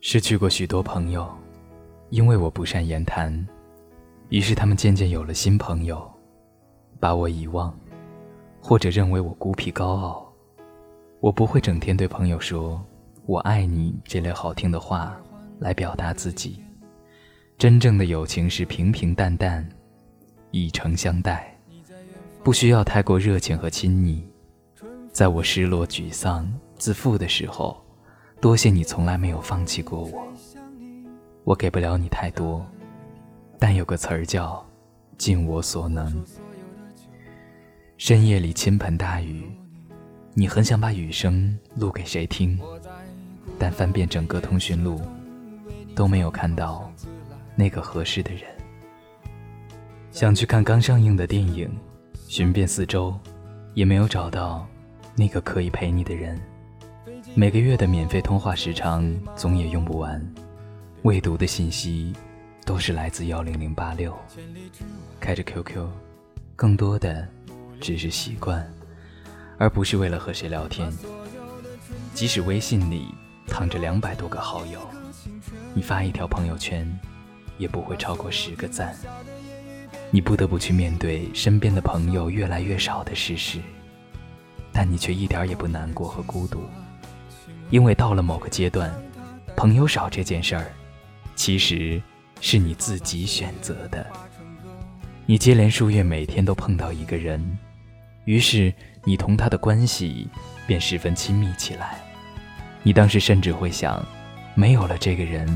失去过许多朋友，因为我不善言谈，于是他们渐渐有了新朋友，把我遗忘，或者认为我孤僻高傲。我不会整天对朋友说“我爱你”这类好听的话来表达自己。真正的友情是平平淡淡，以诚相待，不需要太过热情和亲昵。在我失落、沮丧、自负的时候。多谢你从来没有放弃过我，我给不了你太多，但有个词儿叫尽我所能。深夜里倾盆大雨，你很想把雨声录给谁听，但翻遍整个通讯录，都没有看到那个合适的人。想去看刚上映的电影，寻遍四周，也没有找到那个可以陪你的人。每个月的免费通话时长总也用不完，未读的信息都是来自幺零零八六。开着 QQ，更多的只是习惯，而不是为了和谁聊天。即使微信里躺着两百多个好友，你发一条朋友圈，也不会超过十个赞。你不得不去面对身边的朋友越来越少的事实，但你却一点也不难过和孤独。因为到了某个阶段，朋友少这件事儿，其实是你自己选择的。你接连数月每天都碰到一个人，于是你同他的关系便十分亲密起来。你当时甚至会想，没有了这个人，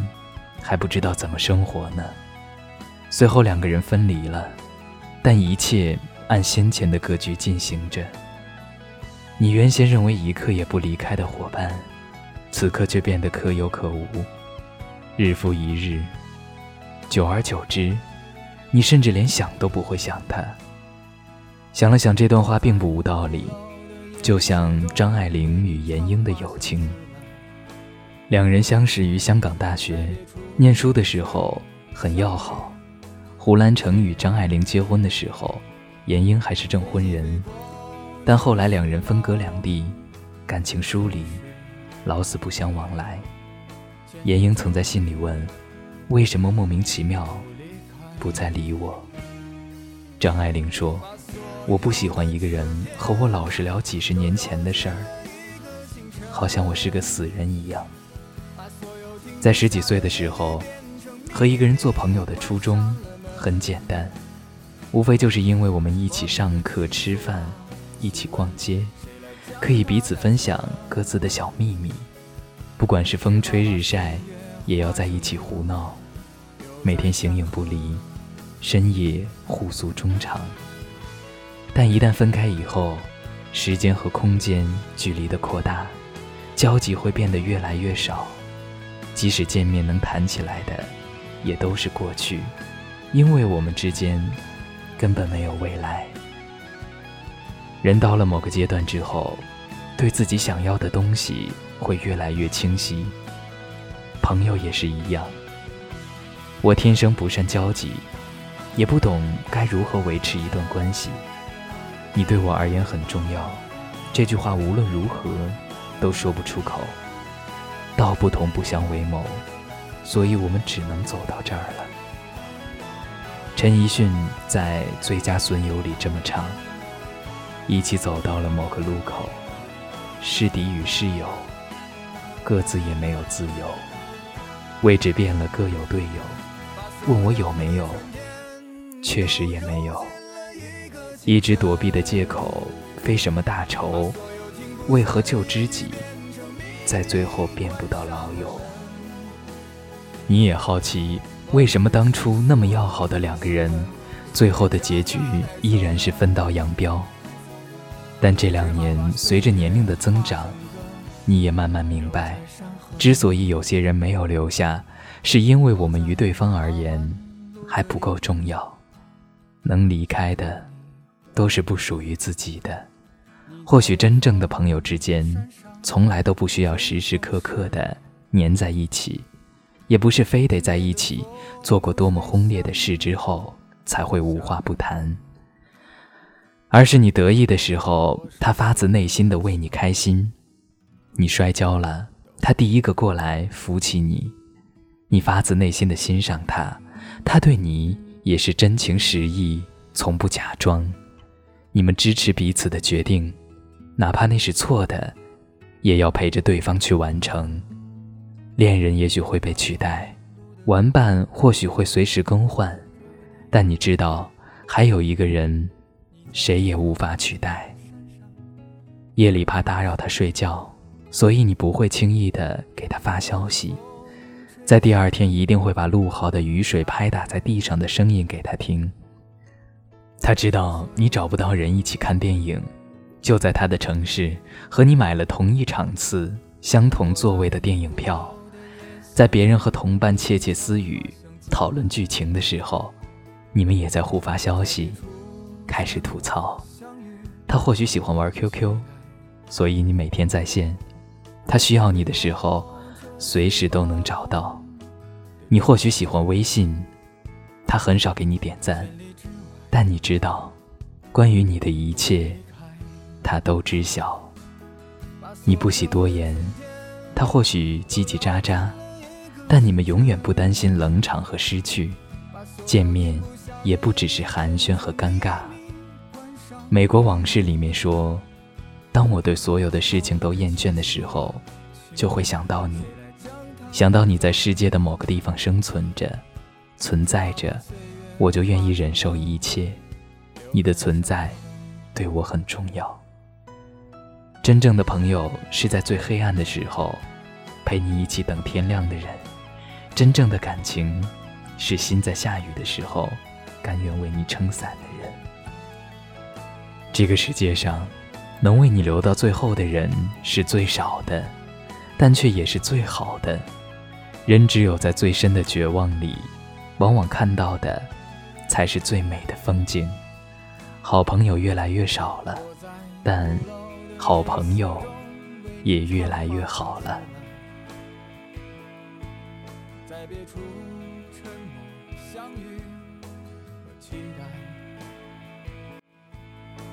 还不知道怎么生活呢。随后两个人分离了，但一切按先前的格局进行着。你原先认为一刻也不离开的伙伴。此刻却变得可有可无，日复一日，久而久之，你甚至连想都不会想他。想了想，这段话并不无道理，就像张爱玲与闫英的友情。两人相识于香港大学，念书的时候很要好。胡兰成与张爱玲结婚的时候，闫英还是证婚人，但后来两人分隔两地，感情疏离。老死不相往来。闫英曾在信里问：“为什么莫名其妙不再理我？”张爱玲说：“我不喜欢一个人和我老是聊几十年前的事儿，好像我是个死人一样。”在十几岁的时候，和一个人做朋友的初衷很简单，无非就是因为我们一起上课、吃饭，一起逛街。可以彼此分享各自的小秘密，不管是风吹日晒，也要在一起胡闹，每天形影不离，深夜互诉衷肠。但一旦分开以后，时间和空间距离的扩大，交集会变得越来越少，即使见面能谈起来的，也都是过去，因为我们之间根本没有未来。人到了某个阶段之后。对自己想要的东西会越来越清晰。朋友也是一样。我天生不善交际，也不懂该如何维持一段关系。你对我而言很重要，这句话无论如何都说不出口。道不同不相为谋，所以我们只能走到这儿了。陈奕迅在《最佳损友》里这么唱：一起走到了某个路口。是敌与是友，各自也没有自由，位置变了，各有队友。问我有没有，确实也没有。一直躲避的借口，非什么大仇，为何旧知己，在最后变不到老友？你也好奇，为什么当初那么要好的两个人，最后的结局依然是分道扬镳？但这两年，随着年龄的增长，你也慢慢明白，之所以有些人没有留下，是因为我们于对方而言还不够重要。能离开的，都是不属于自己的。或许真正的朋友之间，从来都不需要时时刻刻的黏在一起，也不是非得在一起做过多么轰烈的事之后才会无话不谈。而是你得意的时候，他发自内心的为你开心；你摔跤了，他第一个过来扶起你，你发自内心的欣赏他，他对你也是真情实意，从不假装。你们支持彼此的决定，哪怕那是错的，也要陪着对方去完成。恋人也许会被取代，玩伴或许会随时更换，但你知道，还有一个人，谁也无法取代。夜里怕打扰他睡觉。所以你不会轻易的给他发消息，在第二天一定会把陆豪的雨水拍打在地上的声音给他听。他知道你找不到人一起看电影，就在他的城市和你买了同一场次、相同座位的电影票。在别人和同伴窃窃私语、讨论剧情的时候，你们也在互发消息，开始吐槽。他或许喜欢玩 QQ，所以你每天在线。他需要你的时候，随时都能找到。你或许喜欢微信，他很少给你点赞，但你知道，关于你的一切，他都知晓。你不喜多言，他或许叽叽喳喳，但你们永远不担心冷场和失去。见面也不只是寒暄和尴尬。美国往事里面说。当我对所有的事情都厌倦的时候，就会想到你，想到你在世界的某个地方生存着、存在着，我就愿意忍受一切。你的存在对我很重要。真正的朋友是在最黑暗的时候陪你一起等天亮的人，真正的感情是心在下雨的时候甘愿为你撑伞。这个世界上。能为你留到最后的人是最少的，但却也是最好的。人只有在最深的绝望里，往往看到的才是最美的风景。好朋友越来越少了，但好朋友也越来越好了。在别处沉默相遇和期待。